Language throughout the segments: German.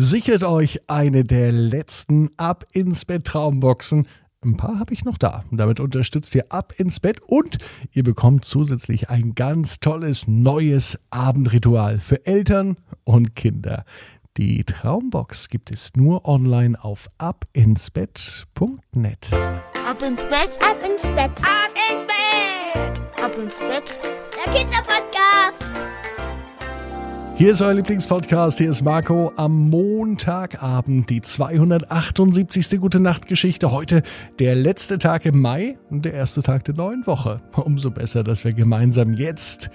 Sichert euch eine der letzten Ab ins Bett Traumboxen. Ein paar habe ich noch da. Damit unterstützt ihr Ab ins Bett und ihr bekommt zusätzlich ein ganz tolles neues Abendritual für Eltern und Kinder. Die Traumbox gibt es nur online auf abinsbett.net. Ab ins Bett, ab ins Bett, ab ins Bett, ab ins Bett. Der Kinderpodcast. Hier ist euer Lieblingspodcast, hier ist Marco am Montagabend, die 278. Gute Nacht Geschichte. Heute der letzte Tag im Mai und der erste Tag der neuen Woche. Umso besser, dass wir gemeinsam jetzt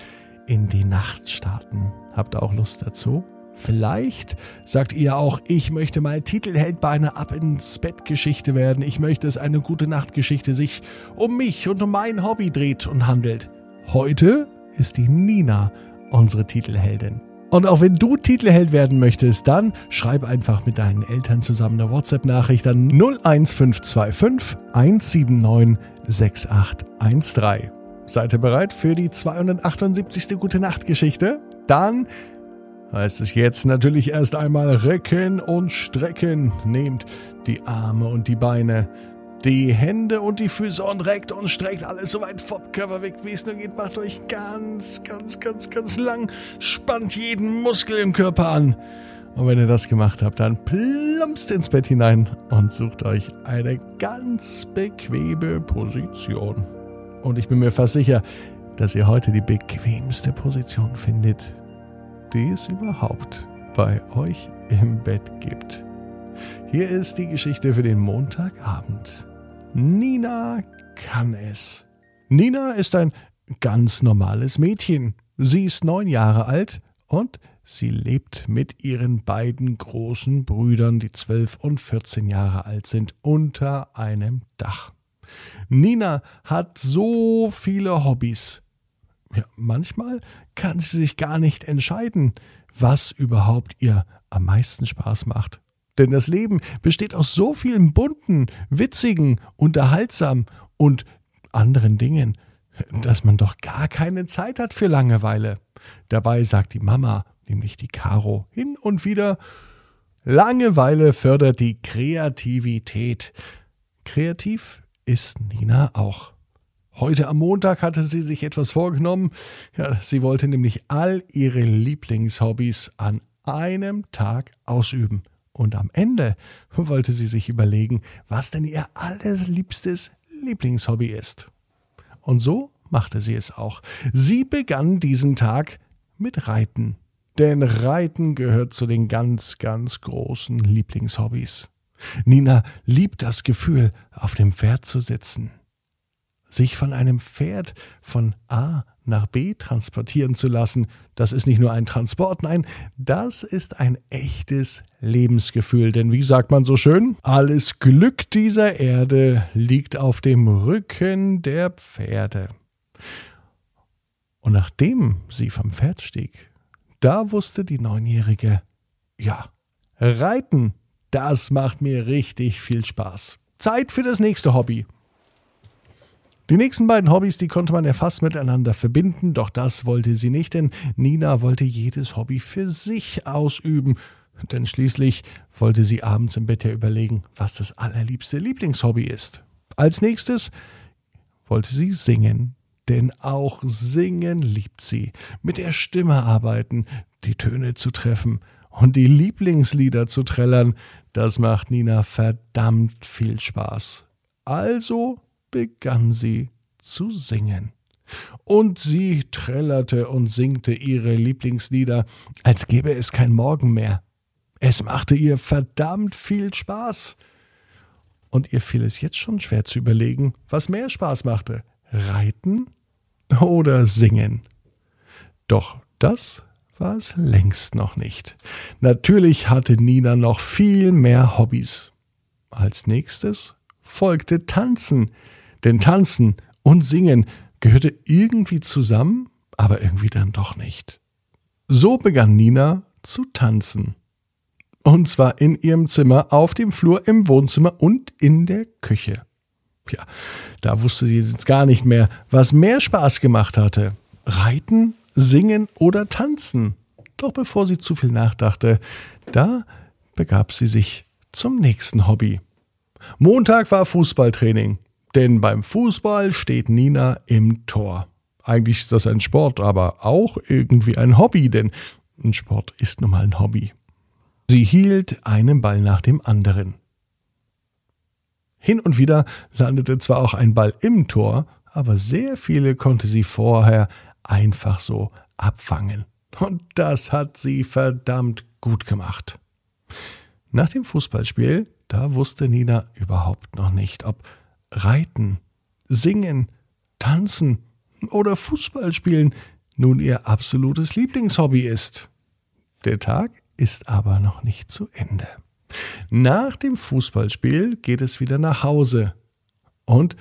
in die Nacht starten. Habt ihr auch Lust dazu? Vielleicht sagt ihr auch, ich möchte mal Titelheld bei einer Ab ins Bett Geschichte werden. Ich möchte, dass eine gute Nachtgeschichte sich um mich und um mein Hobby dreht und handelt. Heute ist die Nina unsere Titelheldin. Und auch wenn du Titelheld werden möchtest, dann schreib einfach mit deinen Eltern zusammen eine WhatsApp-Nachricht an 01525 179 6813. Seid ihr bereit für die 278. Gute Nacht Geschichte? Dann heißt es jetzt natürlich erst einmal recken und strecken. Nehmt die Arme und die Beine die Hände und die Füße und reckt und streckt alles so weit vom Körper weg, wie es nur geht. Macht euch ganz, ganz, ganz, ganz lang. Spannt jeden Muskel im Körper an. Und wenn ihr das gemacht habt, dann plumpst ins Bett hinein und sucht euch eine ganz bequeme Position. Und ich bin mir fast sicher, dass ihr heute die bequemste Position findet, die es überhaupt bei euch im Bett gibt. Hier ist die Geschichte für den Montagabend. Nina kann es. Nina ist ein ganz normales Mädchen. Sie ist neun Jahre alt und sie lebt mit ihren beiden großen Brüdern, die zwölf und vierzehn Jahre alt sind, unter einem Dach. Nina hat so viele Hobbys. Ja, manchmal kann sie sich gar nicht entscheiden, was überhaupt ihr am meisten Spaß macht. Denn das Leben besteht aus so vielen bunten, witzigen, unterhaltsamen und anderen Dingen, dass man doch gar keine Zeit hat für Langeweile. Dabei sagt die Mama, nämlich die Caro, hin und wieder, Langeweile fördert die Kreativität. Kreativ ist Nina auch. Heute am Montag hatte sie sich etwas vorgenommen. Ja, sie wollte nämlich all ihre Lieblingshobbys an einem Tag ausüben. Und am Ende wollte sie sich überlegen, was denn ihr allerliebstes Lieblingshobby ist. Und so machte sie es auch. Sie begann diesen Tag mit Reiten. Denn Reiten gehört zu den ganz, ganz großen Lieblingshobbys. Nina liebt das Gefühl, auf dem Pferd zu sitzen. Sich von einem Pferd von A nach B transportieren zu lassen, das ist nicht nur ein Transport, nein, das ist ein echtes Lebensgefühl. Denn wie sagt man so schön, alles Glück dieser Erde liegt auf dem Rücken der Pferde. Und nachdem sie vom Pferd stieg, da wusste die Neunjährige, ja, reiten, das macht mir richtig viel Spaß. Zeit für das nächste Hobby. Die nächsten beiden Hobbys, die konnte man ja fast miteinander verbinden, doch das wollte sie nicht, denn Nina wollte jedes Hobby für sich ausüben. Denn schließlich wollte sie abends im Bett ja überlegen, was das allerliebste Lieblingshobby ist. Als nächstes wollte sie singen, denn auch singen liebt sie. Mit der Stimme arbeiten, die Töne zu treffen und die Lieblingslieder zu trällern, das macht Nina verdammt viel Spaß. Also begann sie zu singen. Und sie trällerte und singte ihre Lieblingslieder, als gäbe es kein Morgen mehr. Es machte ihr verdammt viel Spaß. Und ihr fiel es jetzt schon schwer zu überlegen, was mehr Spaß machte, reiten oder singen. Doch das war es längst noch nicht. Natürlich hatte Nina noch viel mehr Hobbys. Als nächstes folgte Tanzen. Denn Tanzen und Singen gehörte irgendwie zusammen, aber irgendwie dann doch nicht. So begann Nina zu tanzen. Und zwar in ihrem Zimmer, auf dem Flur, im Wohnzimmer und in der Küche. Ja, da wusste sie jetzt gar nicht mehr, was mehr Spaß gemacht hatte. Reiten, singen oder tanzen. Doch bevor sie zu viel nachdachte, da begab sie sich zum nächsten Hobby. Montag war Fußballtraining, denn beim Fußball steht Nina im Tor. Eigentlich ist das ein Sport, aber auch irgendwie ein Hobby, denn ein Sport ist nun mal ein Hobby. Sie hielt einen Ball nach dem anderen. Hin und wieder landete zwar auch ein Ball im Tor, aber sehr viele konnte sie vorher einfach so abfangen. Und das hat sie verdammt gut gemacht. Nach dem Fußballspiel, da wusste Nina überhaupt noch nicht, ob Reiten, Singen, Tanzen oder Fußballspielen nun ihr absolutes Lieblingshobby ist. Der Tag ist aber noch nicht zu Ende. Nach dem Fußballspiel geht es wieder nach Hause. Und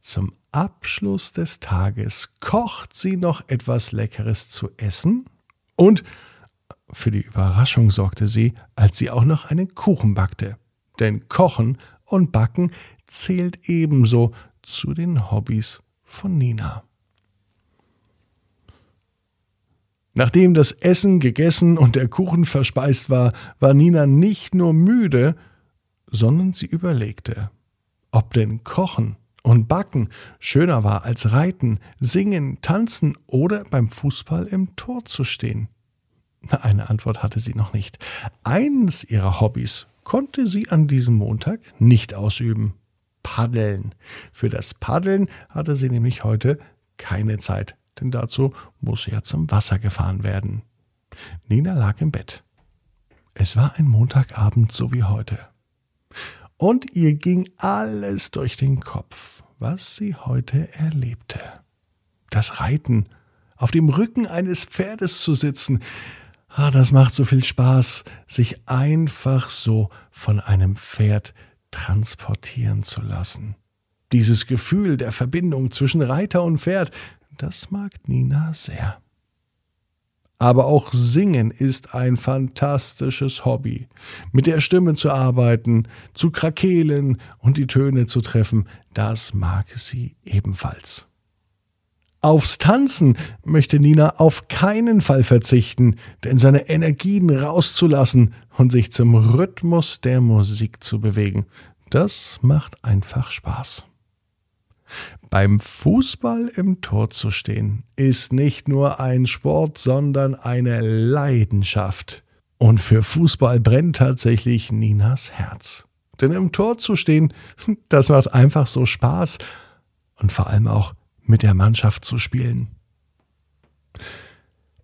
zum Abschluss des Tages kocht sie noch etwas Leckeres zu essen und für die Überraschung sorgte sie, als sie auch noch einen Kuchen backte. Denn Kochen und Backen zählt ebenso zu den Hobbys von Nina. Nachdem das Essen gegessen und der Kuchen verspeist war, war Nina nicht nur müde, sondern sie überlegte, ob denn Kochen und Backen schöner war als Reiten, Singen, Tanzen oder beim Fußball im Tor zu stehen. Eine Antwort hatte sie noch nicht. Eines ihrer Hobbys konnte sie an diesem Montag nicht ausüben. Paddeln. Für das Paddeln hatte sie nämlich heute keine Zeit denn dazu muss ja zum Wasser gefahren werden. Nina lag im Bett. Es war ein Montagabend so wie heute. Und ihr ging alles durch den Kopf, was sie heute erlebte. Das Reiten, auf dem Rücken eines Pferdes zu sitzen, ah, das macht so viel Spaß, sich einfach so von einem Pferd transportieren zu lassen. Dieses Gefühl der Verbindung zwischen Reiter und Pferd, das mag Nina sehr. Aber auch Singen ist ein fantastisches Hobby. Mit der Stimme zu arbeiten, zu krakehlen und die Töne zu treffen, das mag sie ebenfalls. Aufs Tanzen möchte Nina auf keinen Fall verzichten, denn seine Energien rauszulassen und sich zum Rhythmus der Musik zu bewegen, das macht einfach Spaß. Beim Fußball im Tor zu stehen, ist nicht nur ein Sport, sondern eine Leidenschaft. Und für Fußball brennt tatsächlich Ninas Herz. Denn im Tor zu stehen, das macht einfach so Spaß und vor allem auch mit der Mannschaft zu spielen.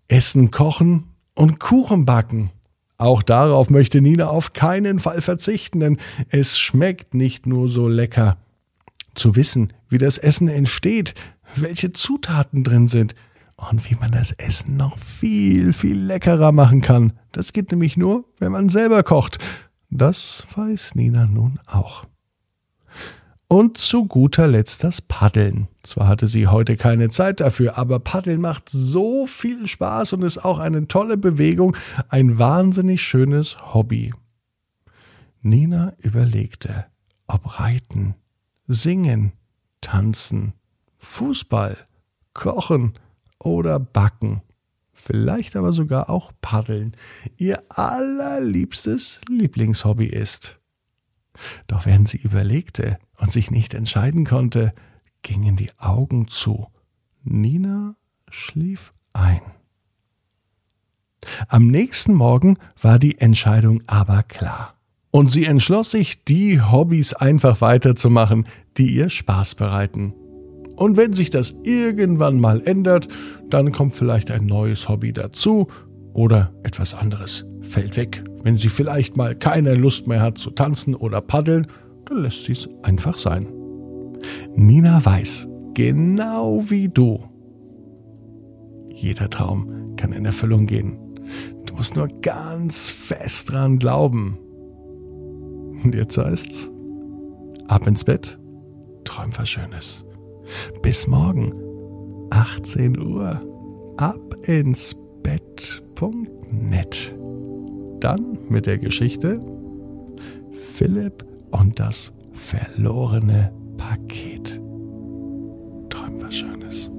Essen kochen und Kuchen backen. Auch darauf möchte Nina auf keinen Fall verzichten, denn es schmeckt nicht nur so lecker, zu wissen, wie das Essen entsteht, welche Zutaten drin sind und wie man das Essen noch viel, viel leckerer machen kann. Das geht nämlich nur, wenn man selber kocht. Das weiß Nina nun auch. Und zu guter Letzt das Paddeln. Zwar hatte sie heute keine Zeit dafür, aber Paddeln macht so viel Spaß und ist auch eine tolle Bewegung, ein wahnsinnig schönes Hobby. Nina überlegte, ob Reiten Singen, Tanzen, Fußball, Kochen oder Backen. Vielleicht aber sogar auch Paddeln. Ihr allerliebstes Lieblingshobby ist. Doch während sie überlegte und sich nicht entscheiden konnte, gingen die Augen zu. Nina schlief ein. Am nächsten Morgen war die Entscheidung aber klar. Und sie entschloss sich, die Hobbys einfach weiterzumachen, die ihr Spaß bereiten. Und wenn sich das irgendwann mal ändert, dann kommt vielleicht ein neues Hobby dazu oder etwas anderes fällt weg. Wenn sie vielleicht mal keine Lust mehr hat zu tanzen oder paddeln, dann lässt sie es einfach sein. Nina weiß, genau wie du, jeder Traum kann in Erfüllung gehen. Du musst nur ganz fest dran glauben. Und jetzt heißt's, ab ins Bett, träum was Schönes. Bis morgen, 18 Uhr, ab ins Bett.net. Dann mit der Geschichte Philipp und das verlorene Paket. Träum was Schönes.